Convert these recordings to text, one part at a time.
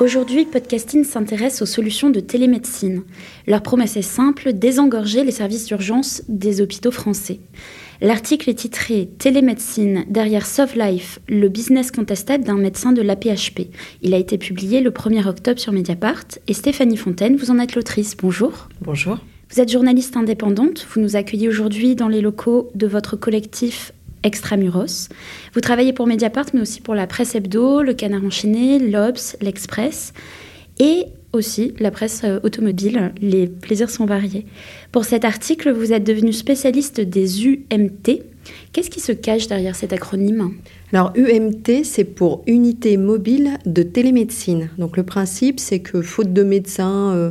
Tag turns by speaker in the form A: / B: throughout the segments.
A: Aujourd'hui, Podcasting s'intéresse aux solutions de télémédecine. Leur promesse est simple, désengorger les services d'urgence des hôpitaux français. L'article est titré Télémédecine derrière Life, le business contestable d'un médecin de l'APHP. Il a été publié le 1er octobre sur Mediapart et Stéphanie Fontaine, vous en êtes l'autrice. Bonjour.
B: Bonjour.
A: Vous êtes journaliste indépendante, vous nous accueillez aujourd'hui dans les locaux de votre collectif Extramuros. Vous travaillez pour Mediapart, mais aussi pour la presse hebdo, le Canard enchaîné, l'Obs, l'Express et aussi la presse euh, automobile. Les plaisirs sont variés. Pour cet article, vous êtes devenu spécialiste des UMT. Qu'est-ce qui se cache derrière cet acronyme
B: Alors UMT, c'est pour Unité mobile de télémédecine. Donc le principe, c'est que faute de médecins, euh,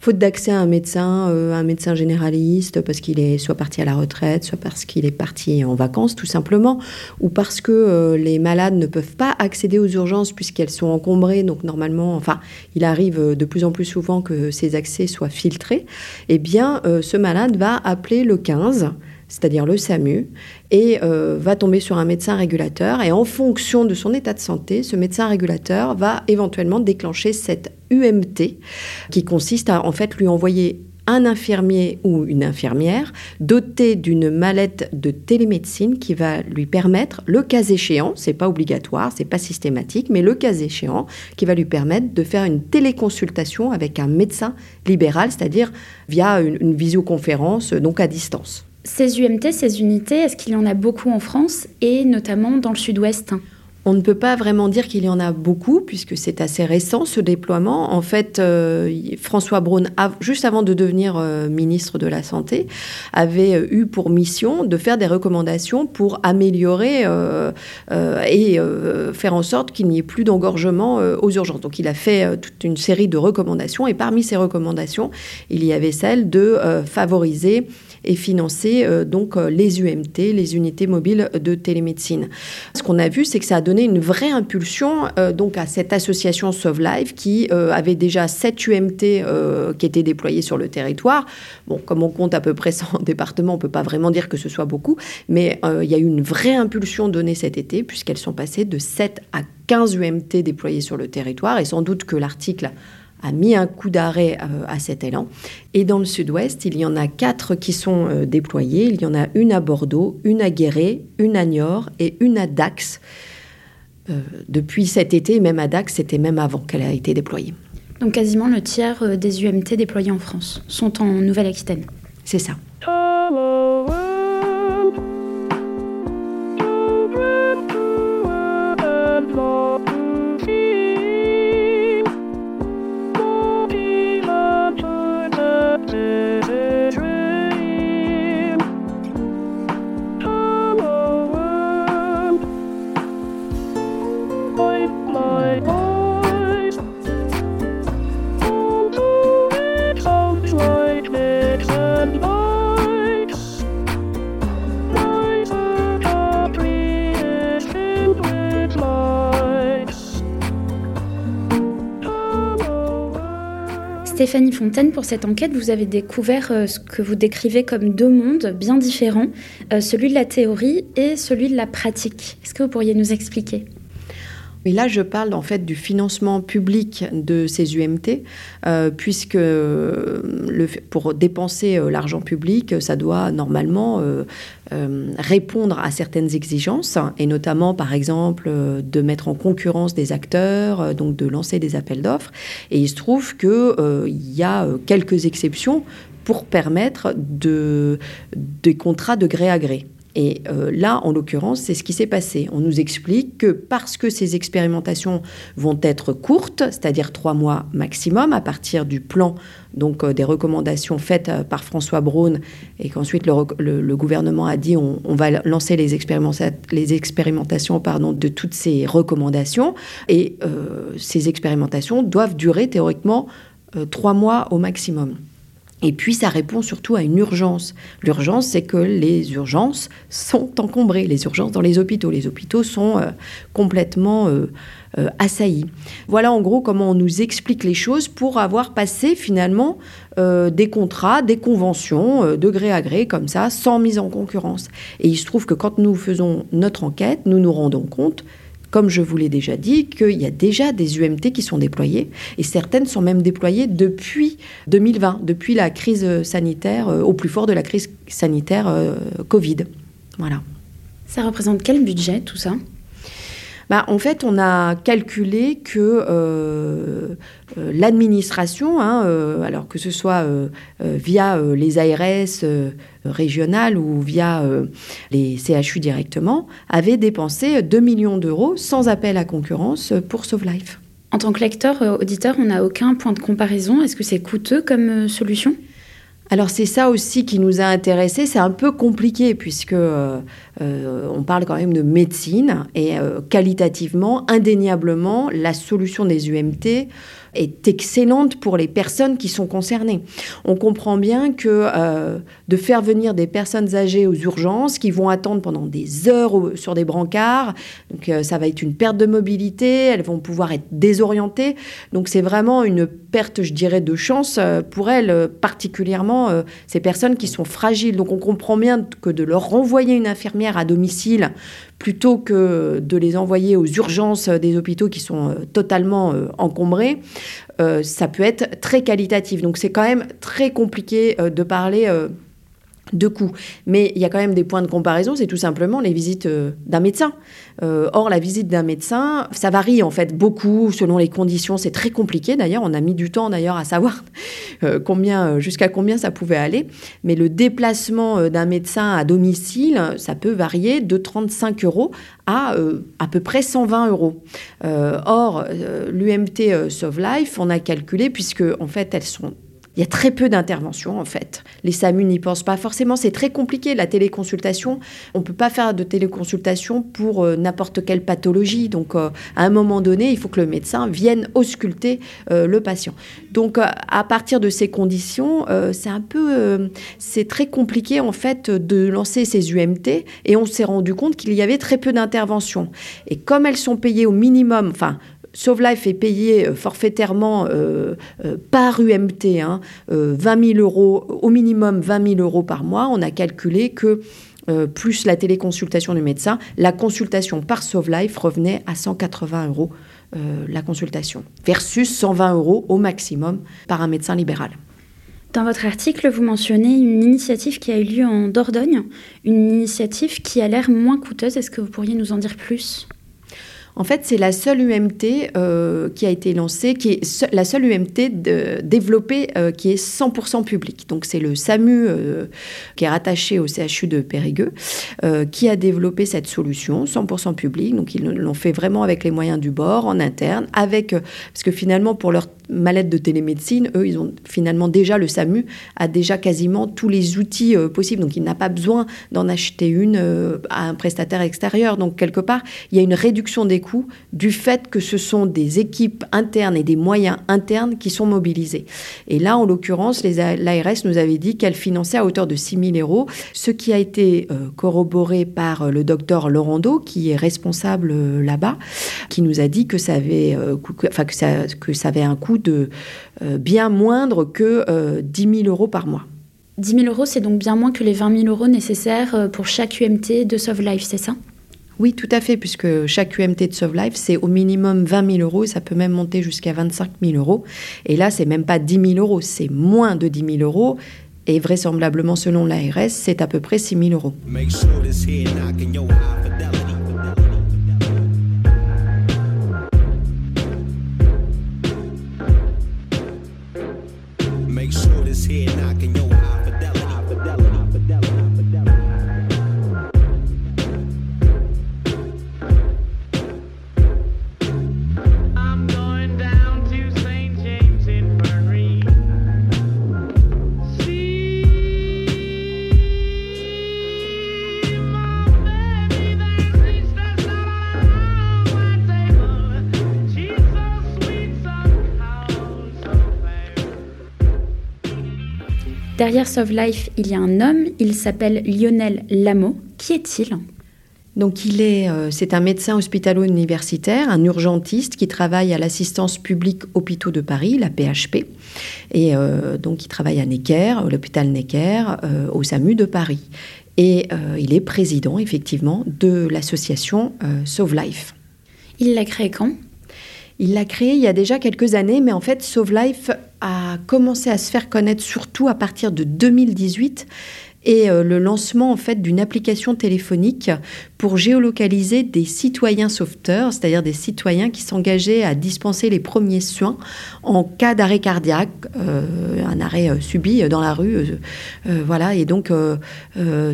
B: faute d'accès à un médecin, euh, un médecin généraliste, parce qu'il est soit parti à la retraite, soit parce qu'il est parti en vacances tout simplement, ou parce que euh, les malades ne peuvent pas accéder aux urgences puisqu'elles sont encombrées. Donc normalement, enfin, il arrive de plus en plus souvent que ces accès soient filtrés. Eh bien, ce malade va appeler le 15 c'est-à-dire le SAMU, et va tomber sur un médecin régulateur. Et en fonction de son état de santé, ce médecin régulateur va éventuellement déclencher cette UMT, qui consiste à en fait lui envoyer un infirmier ou une infirmière doté d'une mallette de télémédecine qui va lui permettre, le cas échéant, c'est pas obligatoire, c'est pas systématique, mais le cas échéant, qui va lui permettre de faire une téléconsultation avec un médecin libéral, c'est-à-dire via une, une visioconférence, donc à distance.
A: Ces UMT, ces unités, est-ce qu'il y en a beaucoup en France et notamment dans le sud-ouest?
B: On ne peut pas vraiment dire qu'il y en a beaucoup, puisque c'est assez récent ce déploiement. En fait, euh, François Braun, juste avant de devenir euh, ministre de la Santé, avait euh, eu pour mission de faire des recommandations pour améliorer et faire en sorte qu'il n'y ait plus d'engorgement aux urgences. Donc il a fait toute une série de recommandations, et parmi ces recommandations, il y avait celle de favoriser et financer donc les UMT, les unités mobiles de télémédecine. Ce qu'on a vu, c'est que ça a donné une vraie impulsion euh, donc à cette association Sauve Life qui euh, avait déjà 7 UMT euh, qui étaient déployés sur le territoire. Bon, comme on compte à peu près 100 départements, on ne peut pas vraiment dire que ce soit beaucoup, mais il y a eu une vraie impulsion donnée cet été puisqu'elles sont passées de 7 à 15 UMT déployés sur le territoire et sans doute que l'article a mis un coup d'arrêt à cet élan. Et dans le sud-ouest, il y en a quatre qui sont déployées. Il y en a une à Bordeaux, une à Guéret, une à Niort et une à Dax. Euh, depuis cet été, même à Dax, c'était même avant qu'elle ait été déployée.
A: Donc quasiment le tiers euh, des UMT déployés en France sont en Nouvelle-Aquitaine.
B: C'est ça.
A: Stéphanie Fontaine, pour cette enquête, vous avez découvert euh, ce que vous décrivez comme deux mondes bien différents, euh, celui de la théorie et celui de la pratique. Est-ce que vous pourriez nous expliquer?
B: Et là, je parle en fait du financement public de ces UMT, euh, puisque le, pour dépenser euh, l'argent public, ça doit normalement euh, répondre à certaines exigences, et notamment, par exemple, de mettre en concurrence des acteurs, donc de lancer des appels d'offres. Et il se trouve qu'il y a quelques exceptions pour permettre de, des contrats de gré à gré. Et euh, là, en l'occurrence, c'est ce qui s'est passé. On nous explique que parce que ces expérimentations vont être courtes, c'est-à-dire trois mois maximum, à partir du plan, donc euh, des recommandations faites euh, par François Braun, et qu'ensuite le, gouvernement a dit on, va lancer les, expérimentations pardon, de toutes ces recommandations, et ces expérimentations doivent durer théoriquement trois mois au maximum. Et puis ça répond surtout à une urgence. L'urgence, c'est que les urgences sont encombrées, les urgences dans les hôpitaux. Les hôpitaux sont euh, complètement euh, euh, assaillis. Voilà en gros comment on nous explique les choses pour avoir passé finalement des contrats, des conventions de gré à gré comme ça, sans mise en concurrence. Et il se trouve que quand nous faisons notre enquête, nous nous rendons compte comme je vous l'ai déjà dit, qu'il y a déjà des UMT qui sont déployées, et certaines sont même déployées depuis 2020, depuis la crise sanitaire, euh, au plus fort de la crise sanitaire euh, Covid. Voilà.
A: Ça représente quel budget tout ça?
B: Bah, en fait, on a calculé que euh, l'administration, hein, alors que ce soit via les ARS régionales ou via les CHU directement, avait dépensé 2 millions d'euros sans appel à concurrence pour Sauve Life.
A: En tant que lecteur, auditeur, on n'a aucun point de comparaison. Est-ce que c'est coûteux comme solution?
B: Alors c'est ça aussi qui nous a intéressés. C'est un peu compliqué puisque euh, euh, on parle quand même de médecine et euh, qualitativement, indéniablement, la solution des UMT est excellente pour les personnes qui sont concernées. On comprend bien que de faire venir des personnes âgées aux urgences qui vont attendre pendant des heures sur des brancards, donc ça va être une perte de mobilité, elles vont pouvoir être désorientées. Donc c'est vraiment une perte, je dirais, de chance pour elles, particulièrement euh, ces personnes qui sont fragiles. Donc on comprend bien que de leur renvoyer une infirmière à domicile plutôt que de les envoyer aux urgences des hôpitaux qui sont euh, totalement euh, encombrés, ça peut être très qualitatif. Donc c'est quand même très compliqué de parler de coûts. Mais il y a quand même des points de comparaison, c'est tout simplement les visites euh, d'un médecin. Euh, or, la visite d'un médecin, ça varie en fait beaucoup selon les conditions. C'est très compliqué d'ailleurs. On a mis du temps d'ailleurs à savoir euh, combien, jusqu'à combien ça pouvait aller. Mais le déplacement d'un médecin à domicile, ça peut varier de 35 euros à à peu près 120 euros. or, l'UMT Sauve Life, on a calculé puisque en fait elles sont il y a très peu d'interventions en fait. Les SAMU n'y pensent pas forcément, c'est très compliqué la téléconsultation. On ne peut pas faire de téléconsultation pour euh, n'importe quelle pathologie. Donc euh, à un moment donné, il faut que le médecin vienne ausculter euh, le patient. Donc à partir de ces conditions, c'est un peu c'est très compliqué en fait de lancer ces UMT et on s'est rendu compte qu'il y avait très peu d'interventions. Et comme elles sont payées au minimum, enfin Sauve Life est payé euh, forfaitairement euh, euh, par UMT, hein, 20 000 euros, au minimum 20 000 euros par mois. On a calculé que plus la téléconsultation du médecin, la consultation par Sauve Life revenait à 180 euros la consultation, versus 120 euros au maximum par un médecin libéral.
A: Dans votre article, vous mentionnez une initiative qui a eu lieu en Dordogne, une initiative qui a l'air moins coûteuse. Est-ce que vous pourriez nous en dire plus?
B: En fait, c'est la seule UMT euh, qui a été lancée, qui est la seule UMT développée euh, qui est 100% publique. Donc, c'est le SAMU euh, qui est rattaché au CHU de Périgueux qui a développé cette solution 100% publique. Donc, ils l'ont fait vraiment avec les moyens du bord, en interne, avec parce que finalement, pour leur mallette de télémédecine, eux, ils ont finalement déjà le SAMU a déjà quasiment tous les outils possibles. Donc, il n'a pas besoin d'en acheter une à un prestataire extérieur. Donc, quelque part, il y a une réduction des coûts du fait que ce sont des équipes internes et des moyens internes qui sont mobilisés. Et là, en l'occurrence, l'ARS nous avait dit qu'elle finançait à hauteur de 6 000 euros, ce qui a été euh, corroboré par euh, le docteur Laurando, qui est responsable euh, là-bas, qui nous a dit que ça avait, que ça, que ça avait un coût de bien moindre que 10 000 euros par mois.
A: 10 000 euros, c'est donc bien moins que les 20 000 euros nécessaires pour chaque UMT de Sauve Life, c'est ça?
B: Oui, tout à fait, puisque chaque UMT de Sauve Life, c'est au minimum 20 000 euros et ça peut même monter jusqu'à 25 000 euros. Et là, c'est même pas 10 000 euros, c'est moins de 10 000 euros. Et vraisemblablement, selon l'ARS, c'est à peu près 6 000 euros.
A: Derrière Sauve Life, il y a un homme, il s'appelle Lionel Lameau. Qui est-il?
B: Donc il est, euh, c'est un médecin hospitalo-universitaire, un urgentiste qui travaille à l'assistance publique hôpitaux de Paris, la PHP, et euh, donc il travaille à Necker, à l'hôpital Necker, euh, au SAMU de Paris. Et il est président effectivement de l'association Sauve Life.
A: Il l'a créé quand?
B: Il l'a créé il y a déjà quelques années, mais en fait, Sauve Life a commencé à se faire connaître surtout à partir de 2018 et euh, le lancement en fait d'une application téléphonique pour géolocaliser des citoyens sauveteurs, c'est-à-dire des citoyens qui s'engageaient à dispenser les premiers soins en cas d'arrêt cardiaque, euh, un arrêt euh, subi dans la rue, voilà. Et donc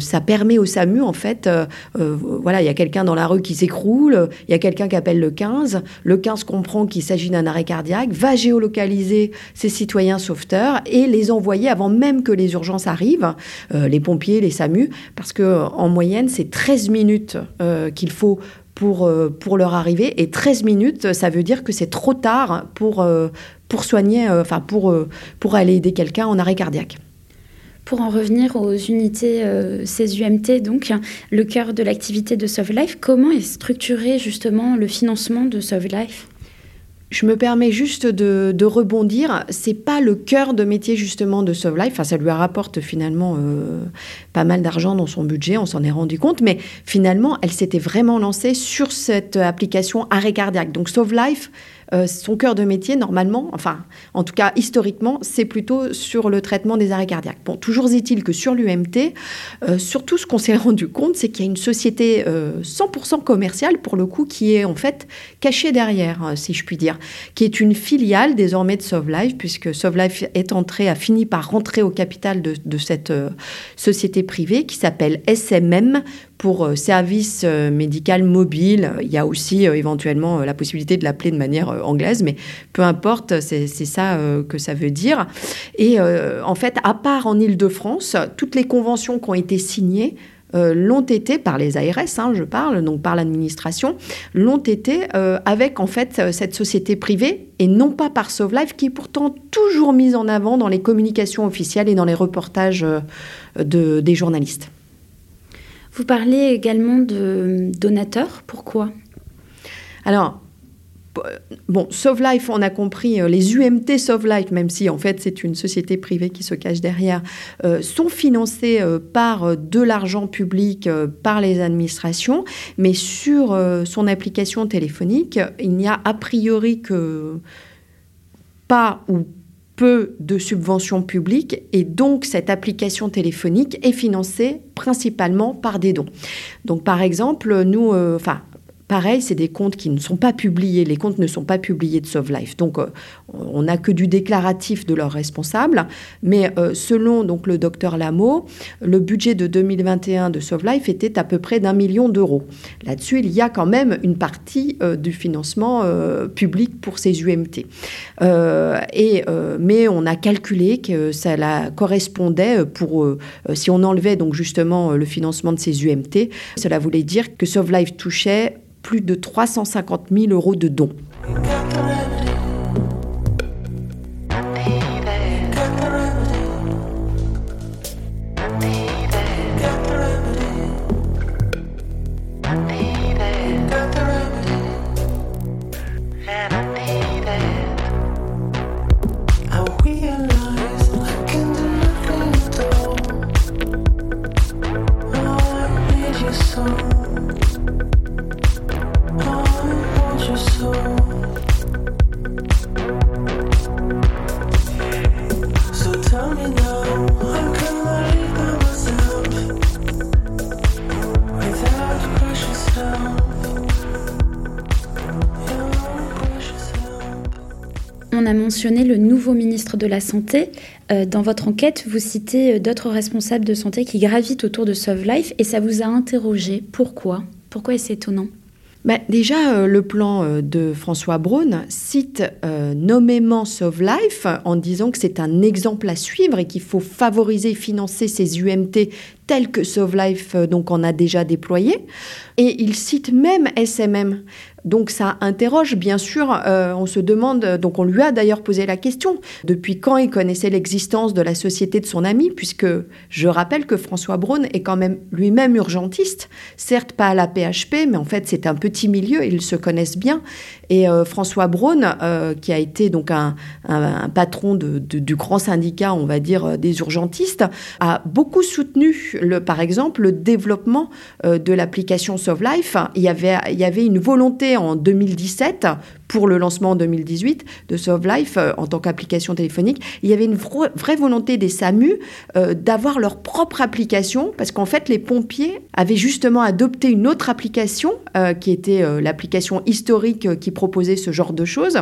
B: ça permet au SAMU en fait, voilà, il y a quelqu'un dans la rue qui s'écroule, il y a quelqu'un qui appelle le 15, le 15 comprend qu'il s'agit d'un arrêt cardiaque, va géolocaliser ces citoyens sauveteurs et les envoyer avant même que les urgences arrivent pompiers, les SAMU, parce que en moyenne, c'est 13 minutes euh, qu'il faut pour, euh, pour leur arriver. Et 13 minutes, ça veut dire que c'est trop tard pour, euh, pour soigner, enfin pour, pour aller aider quelqu'un en arrêt cardiaque.
A: Pour en revenir aux unités ces UMT, donc le cœur de l'activité de Sauve Life, comment est structuré justement le financement de Sauve Life
B: je me permets juste de, rebondir. C'est pas le cœur de métier justement de Sauve Life. Enfin, ça lui rapporte finalement euh, pas mal d'argent dans son budget. On s'en est rendu compte, mais finalement, elle s'était vraiment lancée sur cette application arrêt cardiaque. Donc Sauve Life euh, son cœur de métier, normalement, enfin, en tout cas historiquement, c'est plutôt sur le traitement des arrêts cardiaques. Bon, toujours est-il que sur l'UMT, euh, surtout ce qu'on s'est rendu compte, c'est qu'il y a une société 100% euh, commerciale, pour le coup, qui est en fait cachée derrière, si je puis dire, qui est une filiale désormais de Sauve Life, puisque Sauve Life est entré, a fini par rentrer au capital de, de cette société privée qui s'appelle SMM pour euh, service euh, médical mobile. Il y a aussi euh, éventuellement la possibilité de l'appeler de manière anglaise, mais peu importe, c'est ça que ça veut dire. Et en fait, à part en Ile-de-France, toutes les conventions qui ont été signées l'ont été par les ARS, hein, je parle, donc par l'administration, l'ont été avec en fait cette société privée et non pas par Sauve Life, qui est pourtant toujours mise en avant dans les communications officielles et dans les reportages de, des journalistes.
A: Vous parlez également de donateurs. Pourquoi?
B: Alors, Bon, Sauve Life, on a compris, euh, les UMT Sauve Life, même si en fait c'est une société privée qui se cache derrière, euh, sont financés euh, par de l'argent public, par les administrations, mais sur son application téléphonique, il n'y a a priori que pas ou peu de subventions publiques et donc cette application téléphonique est financée principalement par des dons. Donc par exemple, nous, euh, enfin Pareil, c'est des comptes qui ne sont pas publiés. Les comptes ne sont pas publiés de Sauve. Donc, euh, on n'a que du déclaratif de leurs responsables. Mais euh, selon donc, le docteur Lameau, le budget de 2021 de Sauve était à peu près d'un million d'euros. Là-dessus, il y a quand même une partie euh, du financement public pour ces UMT. et, mais on a calculé que ça correspondait pour, si on enlevait donc justement le financement de ces UMT, cela voulait dire que Sauve touchait plus de 350 000 euros de dons.
A: On a mentionné le nouveau ministre de la Santé. Euh, dans votre enquête, vous citez euh, d'autres responsables de santé qui gravitent autour de Sove Life et ça vous a interrogé. Pourquoi? Pourquoi est-ce étonnant?
B: Bah, déjà, euh, le plan de François Braun cite nommément Sauve Life en disant que c'est un exemple à suivre et qu'il faut favoriser et financer ces UMT tels que Sauve Life donc on a déjà déployé. Et il cite même SMM. Donc ça interroge, bien sûr, euh, on se demande, donc on lui a d'ailleurs posé la question, depuis quand il connaissait l'existence de la société de son ami, puisque je rappelle que François Braun est quand même lui-même urgentiste, certes pas à la PHP, mais en fait c'est un petit milieu, ils se connaissent bien. Et euh, François Braun, euh, qui a été donc un, patron du grand syndicat, on va dire, des urgentistes, a beaucoup soutenu, par exemple, le développement de l'application SoftLife. Il y, avait, il y avait une volonté en 2017 pour le lancement en 2018 de Sove Life euh, en tant qu'application téléphonique. Il y avait une vraie volonté des SAMU euh, d'avoir leur propre application parce qu'en fait les pompiers avaient justement adopté une autre application euh, qui était l'application historique qui proposait ce genre de choses.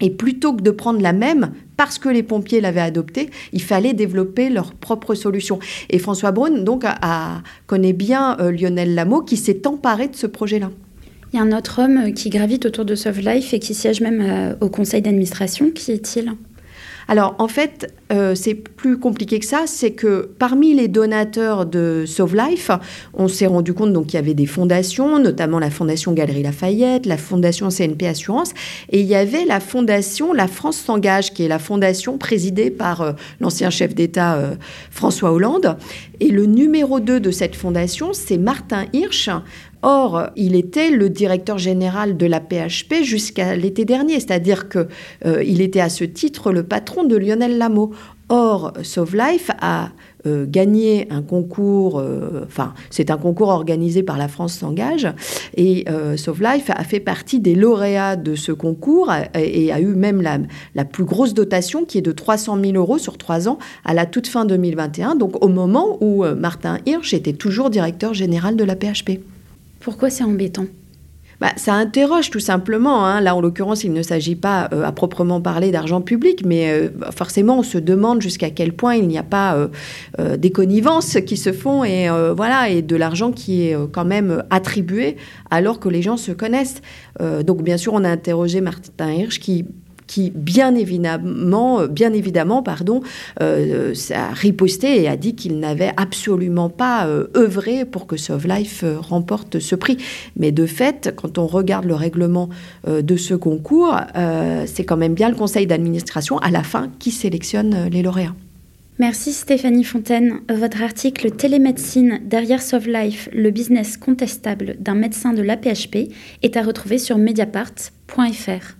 B: Et plutôt que de prendre la même, parce que les pompiers l'avaient adoptée, il fallait développer leur propre solution. Et François Braun, donc, connaît bien Lionel Lameau, qui s'est emparé de ce projet-là.
A: Il y a un autre homme qui gravite autour de Sove Life et qui siège même euh, au conseil d'administration. Qui est-il?
B: Alors en fait, euh, c'est plus compliqué que ça. C'est que parmi les donateurs de Sauve Life, on s'est rendu compte qu'il y avait des fondations, notamment la Fondation Galerie Lafayette, la Fondation CNP Assurance, et il y avait la Fondation La France s'engage, qui est la fondation présidée par euh, l'ancien chef d'État François Hollande. Et le numéro 2 de cette fondation, c'est Martin Hirsch, Or, il était le directeur général de la PHP jusqu'à l'été dernier, c'est-à-dire qu'il euh, était à ce titre le patron de Lionel Lameau. Or, Sauve Life a euh, gagné un concours, euh, enfin, c'est un concours organisé par La France s'engage, et Sauve Life a fait partie des lauréats de ce concours et, a eu même la, la, plus grosse dotation qui est de 300 000 euros sur trois ans à la toute fin 2021, donc au moment où Martin Hirsch était toujours directeur général de la PHP.
A: Pourquoi c'est embêtant?
B: Bah, ça interroge tout simplement. Hein. Là, en l'occurrence, il ne s'agit pas euh, à proprement parler d'argent public, mais euh, forcément, on se demande jusqu'à quel point il n'y a pas euh, des connivences qui se font et voilà et de l'argent qui est quand même attribué alors que les gens se connaissent. donc, bien sûr, on a interrogé Martin Hirsch qui qui bien évidemment, évidemment pardon, euh, a riposté et a dit qu'il n'avait absolument pas euh, œuvré pour que Sove Life euh, remporte ce prix. Mais de fait, quand on regarde le règlement de ce concours, c'est quand même bien le conseil d'administration à la fin qui sélectionne les lauréats.
A: Merci Stéphanie Fontaine. Votre article Télémédecine derrière Sove Life, le business contestable d'un médecin de l'APHP est à retrouver sur mediapart.fr.